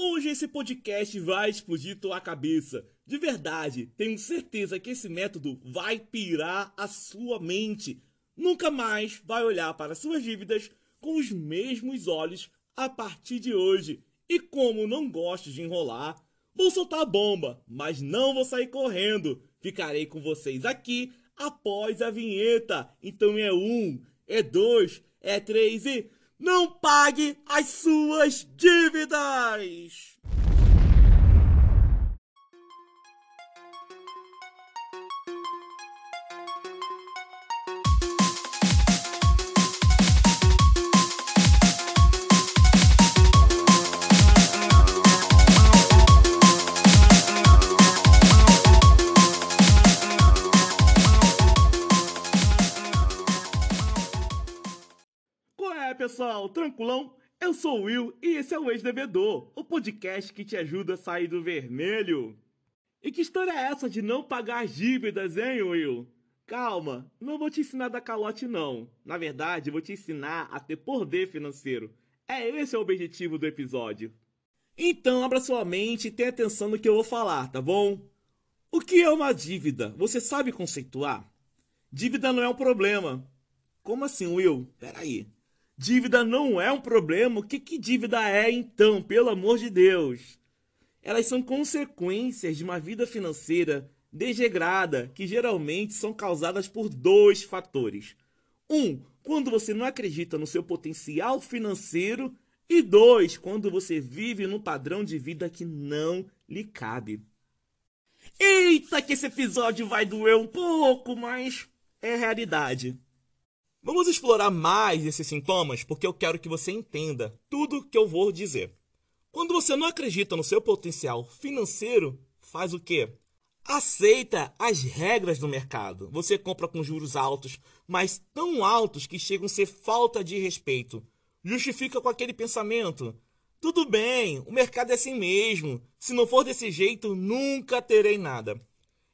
Hoje esse podcast vai explodir tua cabeça. De verdade, tenho certeza que esse método vai pirar a sua mente. Nunca mais vai olhar para suas dívidas com os mesmos olhos a partir de hoje. E como não gosto de enrolar, vou soltar a bomba, mas não vou sair correndo. Ficarei com vocês aqui após a vinheta. Então é um, é dois, é três e não pague as suas dívidas! Pessoal, tranquilão? Eu sou o Will e esse é o Ex-Devedor, o podcast que te ajuda a sair do vermelho. E que história é essa de não pagar dívidas, hein, Will? Calma, não vou te ensinar a dar calote não. Na verdade, vou te ensinar a ter poder financeiro. É esse o objetivo do episódio. Então, abra sua mente e tenha atenção no que eu vou falar, tá bom? O que é uma dívida? Você sabe conceituar? Dívida não é um problema. Como assim, Will? Peraí. Dívida não é um problema. O que, que dívida é, então, pelo amor de Deus? Elas são consequências de uma vida financeira desregrada, que geralmente são causadas por dois fatores. Um, quando você não acredita no seu potencial financeiro. E dois, quando você vive num padrão de vida que não lhe cabe. Eita, que esse episódio vai doer um pouco, mas é realidade. Vamos explorar mais esses sintomas porque eu quero que você entenda tudo que eu vou dizer. Quando você não acredita no seu potencial financeiro, faz o quê? Aceita as regras do mercado. Você compra com juros altos, mas tão altos que chegam a ser falta de respeito. Justifica com aquele pensamento: tudo bem, o mercado é assim mesmo. Se não for desse jeito, nunca terei nada.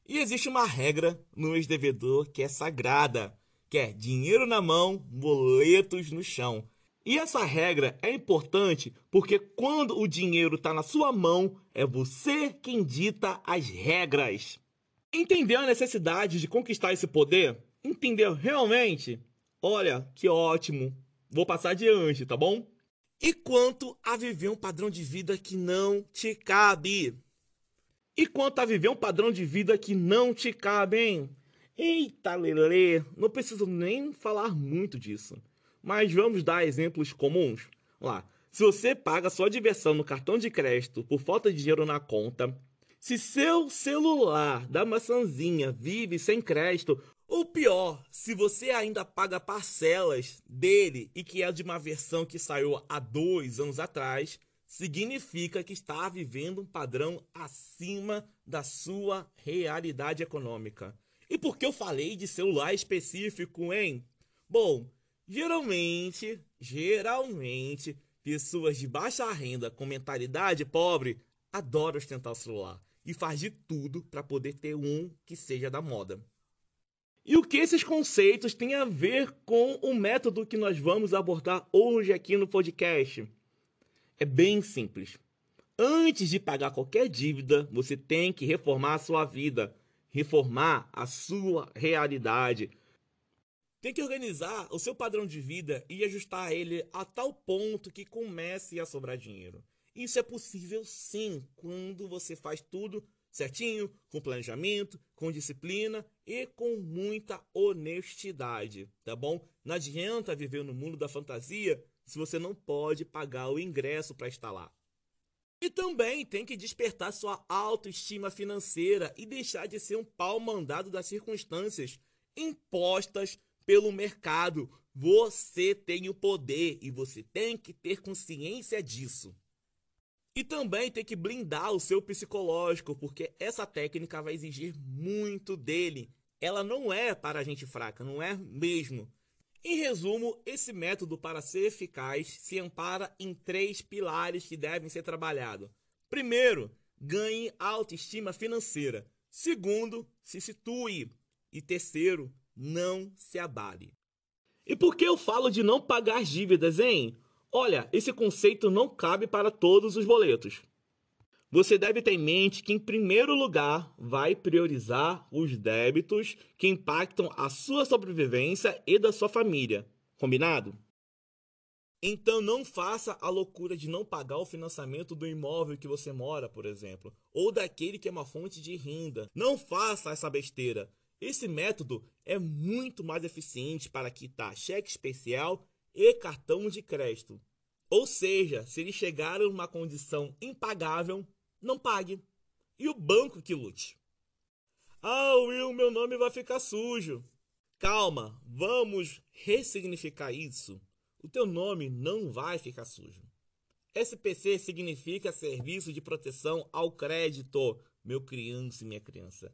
E existe uma regra no ex-devedor que é sagrada quer dinheiro na mão, boletos no chão. E essa regra é importante porque quando o dinheiro está na sua mão, é você quem dita as regras. Entendeu a necessidade de conquistar esse poder? Entendeu realmente? Olha, que ótimo. Vou passar adiante, tá bom? E quanto a viver um padrão de vida que não te cabe? E quanto a viver um padrão de vida que não te cabe, hein? Eita, Lele, não preciso nem falar muito disso. Mas vamos dar exemplos comuns. Lá. Se você paga sua diversão no cartão de crédito por falta de dinheiro na conta, se seu celular da maçãzinha vive sem crédito, ou pior, se você ainda paga parcelas dele e que é de uma versão que saiu há dois anos atrás, significa que está vivendo um padrão acima da sua realidade econômica. E por que eu falei de celular específico, hein? Bom, geralmente, geralmente, pessoas de baixa renda com mentalidade pobre adoram ostentar o celular e faz de tudo para poder ter um que seja da moda. E o que esses conceitos têm a ver com o método que nós vamos abordar hoje aqui no podcast? É bem simples. Antes de pagar qualquer dívida, você tem que reformar a sua vida reformar a sua realidade. Tem que organizar o seu padrão de vida e ajustar ele a tal ponto que comece a sobrar dinheiro. Isso é possível sim, quando você faz tudo certinho, com planejamento, com disciplina e com muita honestidade, tá bom? Não adianta viver no mundo da fantasia se você não pode pagar o ingresso para estar lá. E também tem que despertar sua autoestima financeira e deixar de ser um pau mandado das circunstâncias impostas pelo mercado. Você tem o poder e você tem que ter consciência disso. E também tem que blindar o seu psicológico, porque essa técnica vai exigir muito dele. Ela não é para gente fraca, não é mesmo. Em resumo, esse método, para ser eficaz, se ampara em três pilares que devem ser trabalhados. Primeiro, ganhe autoestima financeira. Segundo, se situe. E terceiro, não se abale. E por que eu falo de não pagar dívidas, hein? Olha, esse conceito não cabe para todos os boletos. Você deve ter em mente que, em primeiro lugar, vai priorizar os débitos que impactam a sua sobrevivência e da sua família. Combinado? Então não faça a loucura de não pagar o financiamento do imóvel que você mora, por exemplo, ou daquele que é uma fonte de renda. Não faça essa besteira. Esse método é muito mais eficiente para quitar cheque especial e cartão de crédito. Ou seja, se eles chegarem numa condição impagável, não pague. E o banco que lute. Ah, Will, meu nome vai ficar sujo. Calma, vamos ressignificar isso o teu nome não vai ficar sujo. SPC significa Serviço de Proteção ao Crédito, meu criança e minha criança.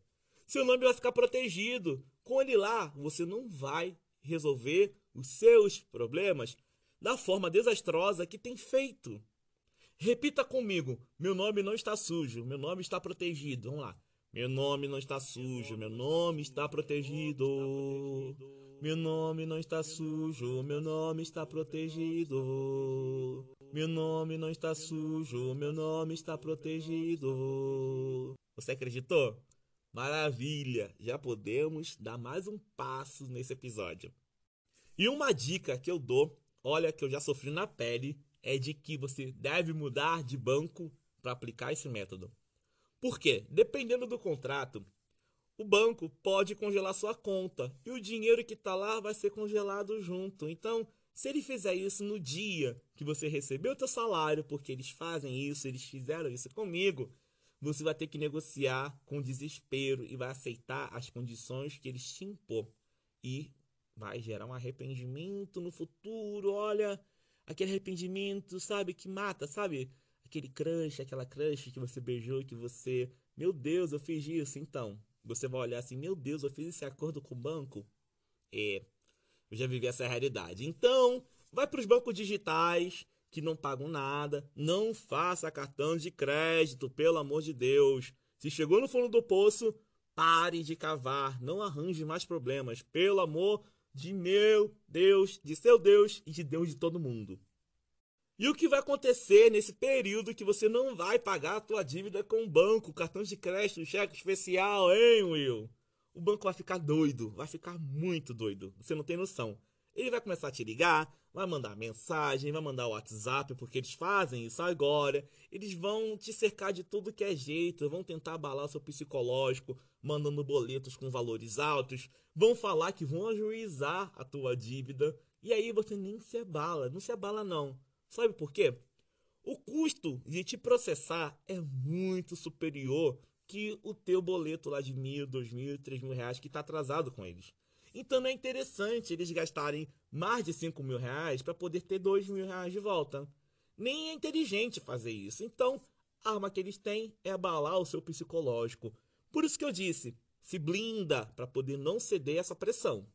Seu nome vai ficar protegido. Com ele lá, você não vai resolver os seus problemas da forma desastrosa que tem feito. Repita comigo: meu nome não está sujo, meu nome está protegido. Vamos lá. Meu nome não está sujo, meu nome está protegido. Meu nome não está sujo, meu nome está protegido. Meu nome não está sujo, meu nome está protegido. Você acreditou? Maravilha! Já podemos dar mais um passo nesse episódio. E uma dica que eu dou, olha que eu já sofri na pele, é de que você deve mudar de banco para aplicar esse método. Por quê? Dependendo do contrato, o banco pode congelar sua conta e o dinheiro que está lá vai ser congelado junto. Então, se ele fizer isso no dia que você recebeu o seu salário, porque eles fazem isso, eles fizeram isso comigo, você vai ter que negociar com desespero e vai aceitar as condições que eles te impor. E vai gerar um arrependimento no futuro, olha, aquele arrependimento, sabe, que mata, sabe? Aquele crush, aquela crush que você beijou, que você, meu Deus, eu fiz isso, então você vai olhar assim, meu Deus, eu fiz esse acordo com o banco? É, eu já vivi essa realidade. Então, vai para os bancos digitais que não pagam nada. Não faça cartão de crédito, pelo amor de Deus. Se chegou no fundo do poço, pare de cavar. Não arranje mais problemas. Pelo amor de meu Deus, de seu Deus e de Deus de todo mundo. E o que vai acontecer nesse período que você não vai pagar a tua dívida com o banco, cartão de crédito, cheque especial, hein, Will? O banco vai ficar doido, vai ficar muito doido. Você não tem noção. Ele vai começar a te ligar, vai mandar mensagem, vai mandar WhatsApp, porque eles fazem isso agora. Eles vão te cercar de tudo que é jeito, vão tentar abalar seu psicológico, mandando boletos com valores altos, vão falar que vão ajuizar a tua dívida. E aí você nem se abala, não se abala não. Sabe por quê? O custo de te processar é muito superior que o teu boleto lá de mil, dois mil, três mil reais que está atrasado com eles. Então não é interessante eles gastarem mais de cinco mil reais para poder ter dois mil reais de volta. Nem é inteligente fazer isso. Então, a arma que eles têm é abalar o seu psicológico. Por isso que eu disse, se blinda para poder não ceder essa pressão.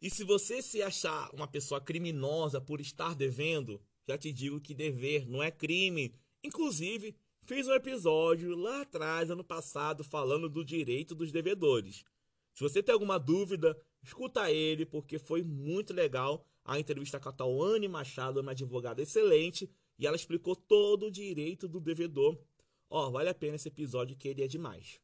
E se você se achar uma pessoa criminosa por estar devendo, já te digo que dever não é crime. Inclusive, fiz um episódio lá atrás, ano passado, falando do direito dos devedores. Se você tem alguma dúvida, escuta ele, porque foi muito legal a entrevista com a Tawane Machado, uma advogada excelente, e ela explicou todo o direito do devedor. Ó, oh, vale a pena esse episódio que ele é demais.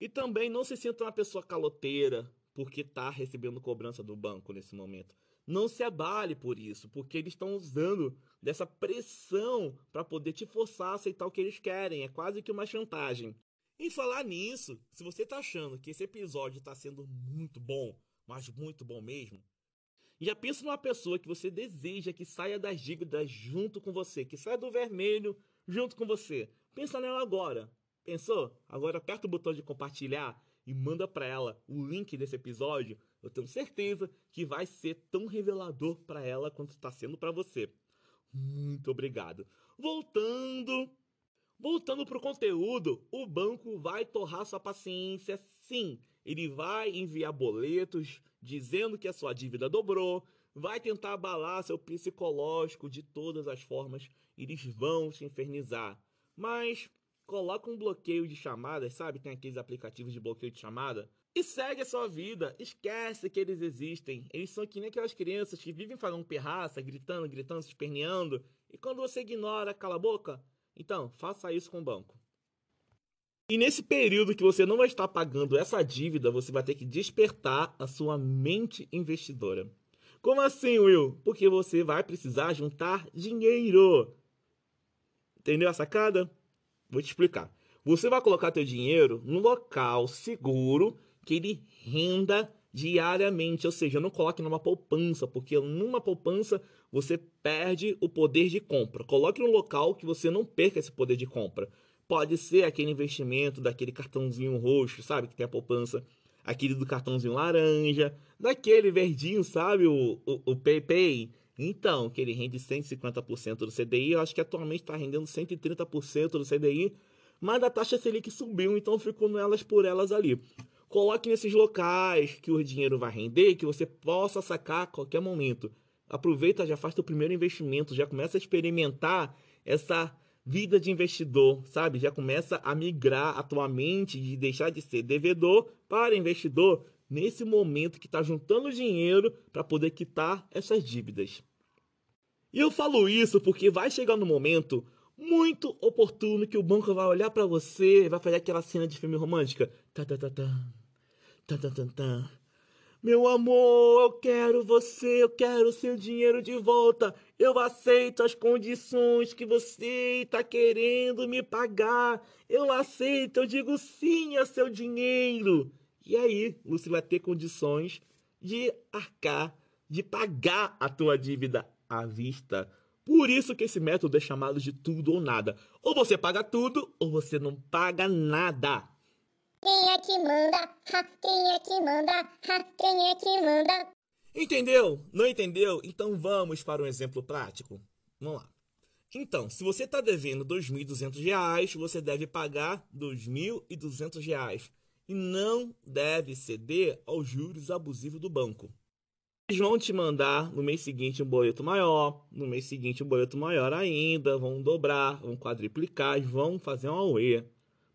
E também não se sinta uma pessoa caloteira porque está recebendo cobrança do banco nesse momento. Não se abale por isso, porque eles estão usando dessa pressão para poder te forçar a aceitar o que eles querem. É quase que uma chantagem. Em falar nisso, se você está achando que esse episódio está sendo muito bom, mas muito bom mesmo, já pensa numa pessoa que você deseja que saia das dívidas junto com você, que saia do vermelho junto com você. Pensa nela agora. Pensou? Agora aperta o botão de compartilhar e manda para ela o link desse episódio, eu tenho certeza que vai ser tão revelador para ela quanto está sendo para você. Muito obrigado. Voltando, voltando para o conteúdo, o banco vai torrar sua paciência, sim. Ele vai enviar boletos dizendo que a sua dívida dobrou, vai tentar abalar seu psicológico de todas as formas. Eles vão te infernizar. Mas coloca um bloqueio de chamadas, sabe? Tem aqueles aplicativos de bloqueio de chamada. E segue a sua vida. Esquece que eles existem. Eles são que nem aquelas crianças que vivem falando perraça, gritando, gritando, se esperneando. E quando você ignora, cala a boca, Então, faça isso com o banco. E nesse período que você não vai estar pagando essa dívida, você vai ter que despertar a sua mente investidora. Como assim, Will? Porque você vai precisar juntar dinheiro. Entendeu a sacada? Vou te explicar. Você vai colocar teu dinheiro no local seguro que ele renda diariamente, ou seja, não coloque numa poupança, porque numa poupança você perde o poder de compra. Coloque no local que você não perca esse poder de compra. Pode ser aquele investimento daquele cartãozinho roxo, sabe, que tem a poupança, aquele do cartãozinho laranja, daquele verdinho, sabe, o, o, o PayPay. Então, que ele rende 150% do CDI, eu acho que atualmente está rendendo 130% do CDI, mas a taxa Selic subiu, então ficou nelas por elas ali. Coloque nesses locais que o dinheiro vai render, que você possa sacar a qualquer momento. Aproveita, já faz o primeiro investimento, já começa a experimentar essa vida de investidor, sabe? Já começa a migrar a tua mente de deixar de ser devedor para investidor nesse momento que está juntando dinheiro para poder quitar essas dívidas. E eu falo isso porque vai chegar no momento muito oportuno que o banco vai olhar para você e vai fazer aquela cena de filme romântica. Tá, tá, tá, tá. Tá, tá, tá, tá. Meu amor, eu quero você, eu quero seu dinheiro de volta. Eu aceito as condições que você está querendo me pagar. Eu aceito, eu digo sim a seu dinheiro. E aí, você vai ter condições de arcar, de pagar a tua dívida à vista. Por isso que esse método é chamado de tudo ou nada. Ou você paga tudo, ou você não paga nada. Quem é que manda? Ha, quem é que manda? Ha, quem é que manda? Entendeu? Não entendeu? Então vamos para um exemplo prático. Vamos lá. Então, se você está devendo R$ 2.200, você deve pagar R$ 2.200 e não deve ceder aos juros abusivos do banco. Eles vão te mandar no mês seguinte um boleto maior, no mês seguinte um boleto maior ainda, vão dobrar, vão quadriplicar, vão fazer uma UE.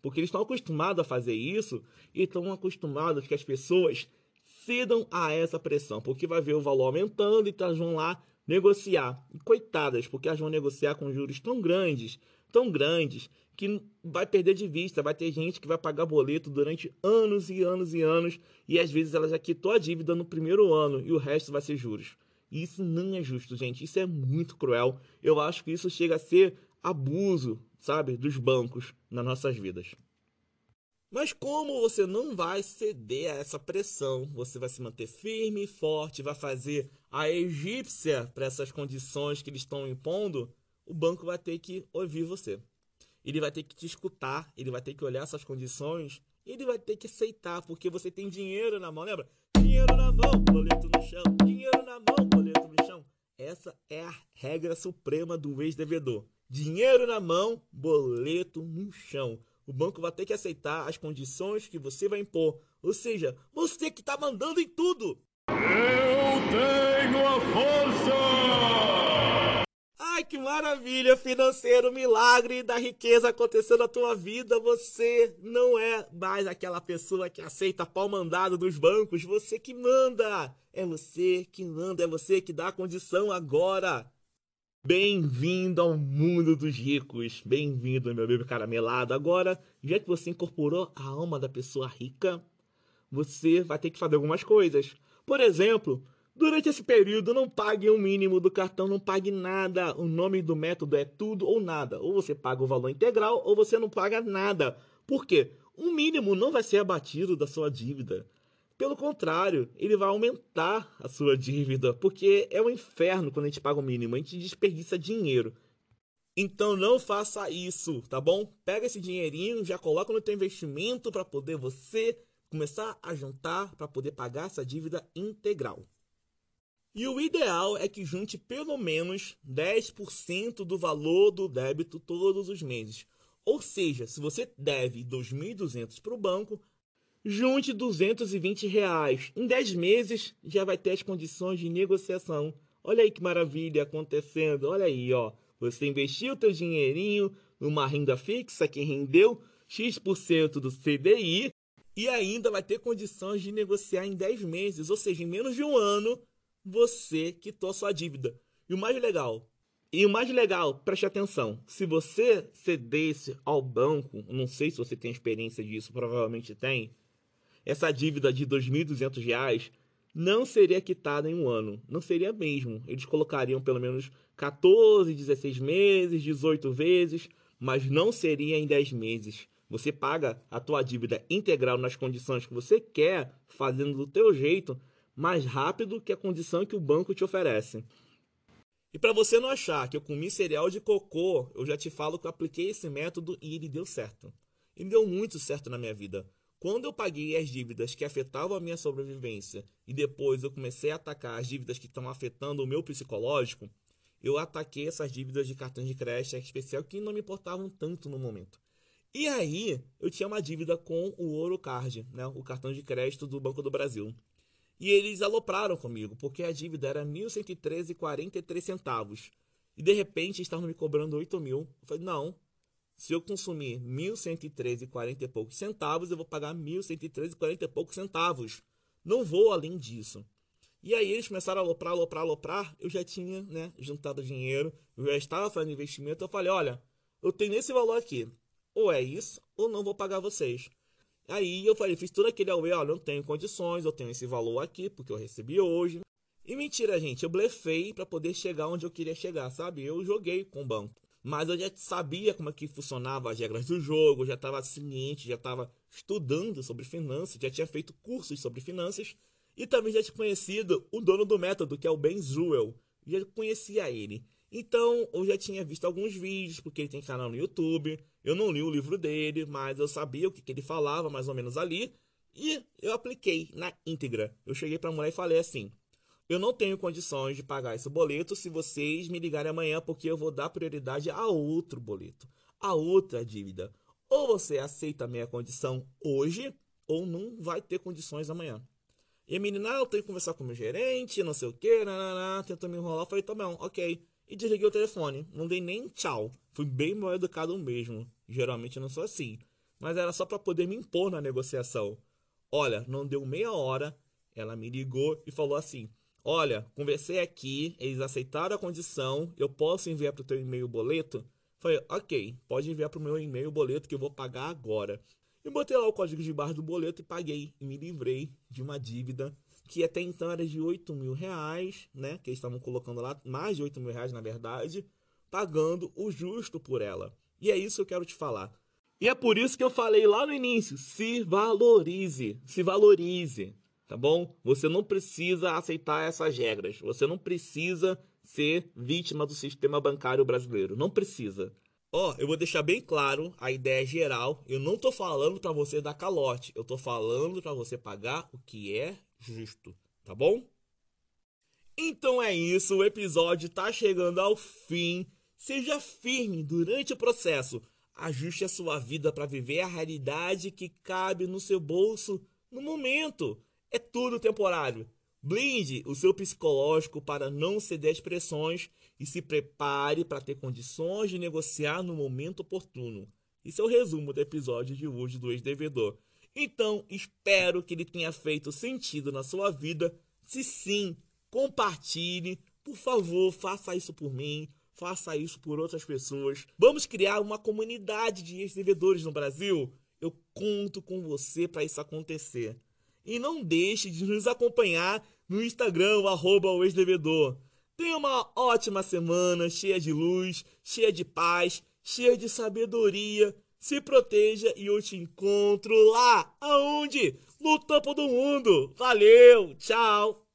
Porque eles estão acostumados a fazer isso e estão acostumados que as pessoas cedam a essa pressão, porque vai ver o valor aumentando e elas vão lá negociar. E coitadas, porque elas vão negociar com juros tão grandes, tão grandes, que vai perder de vista. Vai ter gente que vai pagar boleto durante anos e anos e anos, e às vezes ela já quitou a dívida no primeiro ano e o resto vai ser juros. Isso não é justo, gente. Isso é muito cruel. Eu acho que isso chega a ser abuso sabe, dos bancos nas nossas vidas. Mas como você não vai ceder a essa pressão, você vai se manter firme e forte, vai fazer a egípcia para essas condições que eles estão impondo, o banco vai ter que ouvir você. Ele vai ter que te escutar, ele vai ter que olhar essas condições ele vai ter que aceitar, porque você tem dinheiro na mão, lembra? Dinheiro na mão, boleto no chão. Dinheiro na mão, boleto no chão. Essa é a regra suprema do ex-devedor. Dinheiro na mão, boleto no chão. O banco vai ter que aceitar as condições que você vai impor. Ou seja, você que está mandando em tudo. Eu tenho a força! Ai, que maravilha! Financeiro, milagre da riqueza acontecendo na tua vida. Você não é mais aquela pessoa que aceita pau mandado dos bancos. Você que manda. É você que manda, é você que dá a condição agora. Bem-vindo ao mundo dos ricos. Bem-vindo, meu bebê caramelado. Agora, já que você incorporou a alma da pessoa rica, você vai ter que fazer algumas coisas. Por exemplo, durante esse período, não pague o mínimo do cartão, não pague nada. O nome do método é tudo ou nada. Ou você paga o valor integral ou você não paga nada. Por quê? O mínimo não vai ser abatido da sua dívida. Pelo contrário, ele vai aumentar a sua dívida, porque é um inferno quando a gente paga o mínimo, a gente desperdiça dinheiro. Então não faça isso, tá bom? Pega esse dinheirinho, já coloca no teu investimento para poder você começar a juntar para poder pagar essa dívida integral. E o ideal é que junte pelo menos 10% do valor do débito todos os meses. Ou seja, se você deve 2.200 para o banco, Junte 220 reais. Em 10 meses já vai ter as condições de negociação. Olha aí que maravilha acontecendo. Olha aí, ó. Você investiu teu dinheirinho numa renda fixa que rendeu X% do CDI e ainda vai ter condições de negociar em 10 meses, ou seja, em menos de um ano, você quitou sua dívida. E o mais legal, E o mais legal, preste atenção, se você cedesse ao banco, não sei se você tem experiência disso, provavelmente tem, essa dívida de R$ 2.200 não seria quitada em um ano, não seria mesmo. Eles colocariam pelo menos 14, 16 meses, 18 vezes, mas não seria em 10 meses. Você paga a tua dívida integral nas condições que você quer, fazendo do teu jeito, mais rápido que a condição que o banco te oferece. E para você não achar que eu comi cereal de cocô, eu já te falo que eu apliquei esse método e ele deu certo. E deu muito certo na minha vida. Quando eu paguei as dívidas que afetavam a minha sobrevivência e depois eu comecei a atacar as dívidas que estão afetando o meu psicológico, eu ataquei essas dívidas de cartão de crédito especial que não me importavam tanto no momento. E aí, eu tinha uma dívida com o Ouro Card, né, o cartão de crédito do Banco do Brasil. E eles alopraram comigo, porque a dívida era R$ 1.113,43 centavos. E de repente estavam me cobrando 8 mil. Eu falei, não, se eu consumir 1.113,40 e poucos centavos, eu vou pagar 1.113,40 e poucos centavos. Não vou além disso. E aí eles começaram a aloprar, aloprar, aloprar. Eu já tinha né, juntado dinheiro, eu já estava fazendo investimento. Eu falei, olha, eu tenho esse valor aqui. Ou é isso, ou não vou pagar vocês. Aí eu falei, fiz tudo aquele away, olha, não tenho condições, eu tenho esse valor aqui, porque eu recebi hoje. E mentira, gente, eu blefei para poder chegar onde eu queria chegar, sabe? Eu joguei com o banco. Mas eu já sabia como é que funcionava as regras do jogo, já estava ciente, já estava estudando sobre finanças, já tinha feito cursos sobre finanças e também já tinha conhecido o dono do método, que é o Ben Zuel. Já conhecia ele. Então, eu já tinha visto alguns vídeos, porque ele tem canal no YouTube. Eu não li o livro dele, mas eu sabia o que, que ele falava, mais ou menos ali. E eu apliquei na íntegra. Eu cheguei para a mulher e falei assim: Eu não tenho condições de pagar esse boleto se vocês me ligarem amanhã, porque eu vou dar prioridade a outro boleto, a outra dívida. Ou você aceita a minha condição hoje, ou não vai ter condições amanhã. E a menina, ah, eu tenho que conversar com o meu gerente, não sei o que, tentou me enrolar. Falei, tá bom, ok e desliguei o telefone. Não dei nem tchau. Fui bem mal educado mesmo. Geralmente eu não sou assim. Mas era só para poder me impor na negociação. Olha, não deu meia hora. Ela me ligou e falou assim: Olha, conversei aqui, eles aceitaram a condição, eu posso enviar para o teu e-mail boleto? Falei, ok, pode enviar para o meu e-mail boleto que eu vou pagar agora. E botei lá o código de barra do boleto e paguei. E me livrei de uma dívida que até então era de 8 mil reais, né? Que eles estavam colocando lá, mais de 8 mil reais na verdade, pagando o justo por ela. E é isso que eu quero te falar. E é por isso que eu falei lá no início: se valorize, se valorize, tá bom? Você não precisa aceitar essas regras, você não precisa ser vítima do sistema bancário brasileiro, não precisa. Ó, oh, eu vou deixar bem claro a ideia geral. Eu não tô falando para você dar calote, eu tô falando para você pagar o que é justo, tá bom? Então é isso, o episódio tá chegando ao fim. Seja firme durante o processo. Ajuste a sua vida para viver a realidade que cabe no seu bolso no momento. É tudo temporário. Blinde o seu psicológico para não ceder às pressões e se prepare para ter condições de negociar no momento oportuno. Isso é o resumo do episódio de hoje do ex-devedor. Então, espero que ele tenha feito sentido na sua vida. Se sim, compartilhe. Por favor, faça isso por mim. Faça isso por outras pessoas. Vamos criar uma comunidade de ex-devedores no Brasil? Eu conto com você para isso acontecer. E não deixe de nos acompanhar no Instagram, arroba o ex-devedor. Tenha uma ótima semana, cheia de luz, cheia de paz, cheia de sabedoria se proteja e eu te encontro lá. Aonde? No topo do mundo. Valeu, tchau.